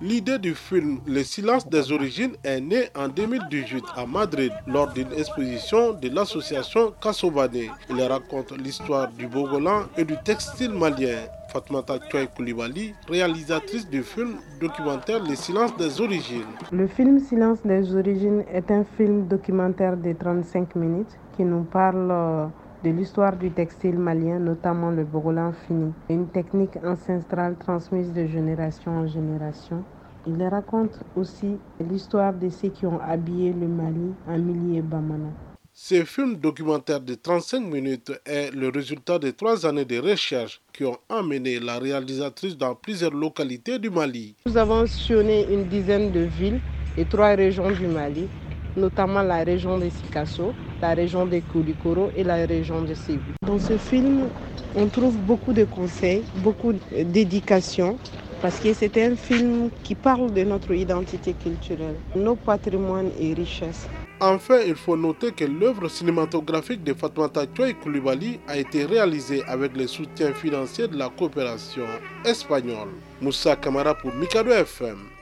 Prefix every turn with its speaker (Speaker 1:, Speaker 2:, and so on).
Speaker 1: L'idée du film Le silence des origines est née en 2018 à Madrid lors d'une exposition de l'association Kassobane. Il raconte l'histoire du Bogolan et du textile malien. Fatmata Chouai Koulibaly, réalisatrice du film documentaire Le silence des origines.
Speaker 2: Le film Silence des origines est un film documentaire de 35 minutes qui nous parle euh, de l'histoire du textile malien, notamment le bogolan fini, une technique ancestrale transmise de génération en génération. Il raconte aussi l'histoire de ceux qui ont habillé le Mali en milliers Bamana.
Speaker 1: Ce film documentaire de 35 minutes est le résultat de trois années de recherche qui ont amené la réalisatrice dans plusieurs localités du Mali.
Speaker 2: Nous avons sillonné une dizaine de villes et trois régions du Mali notamment la région de Sikasso, la région de Koulikoro et la région de Ségou. Dans ce film, on trouve beaucoup de conseils, beaucoup d'éducation, parce que c'est un film qui parle de notre identité culturelle, nos patrimoines et richesses.
Speaker 1: Enfin, il faut noter que l'œuvre cinématographique de Fatmata Chouai Koulibaly a été réalisée avec le soutien financier de la coopération espagnole. Moussa Kamara pour Mikado FM.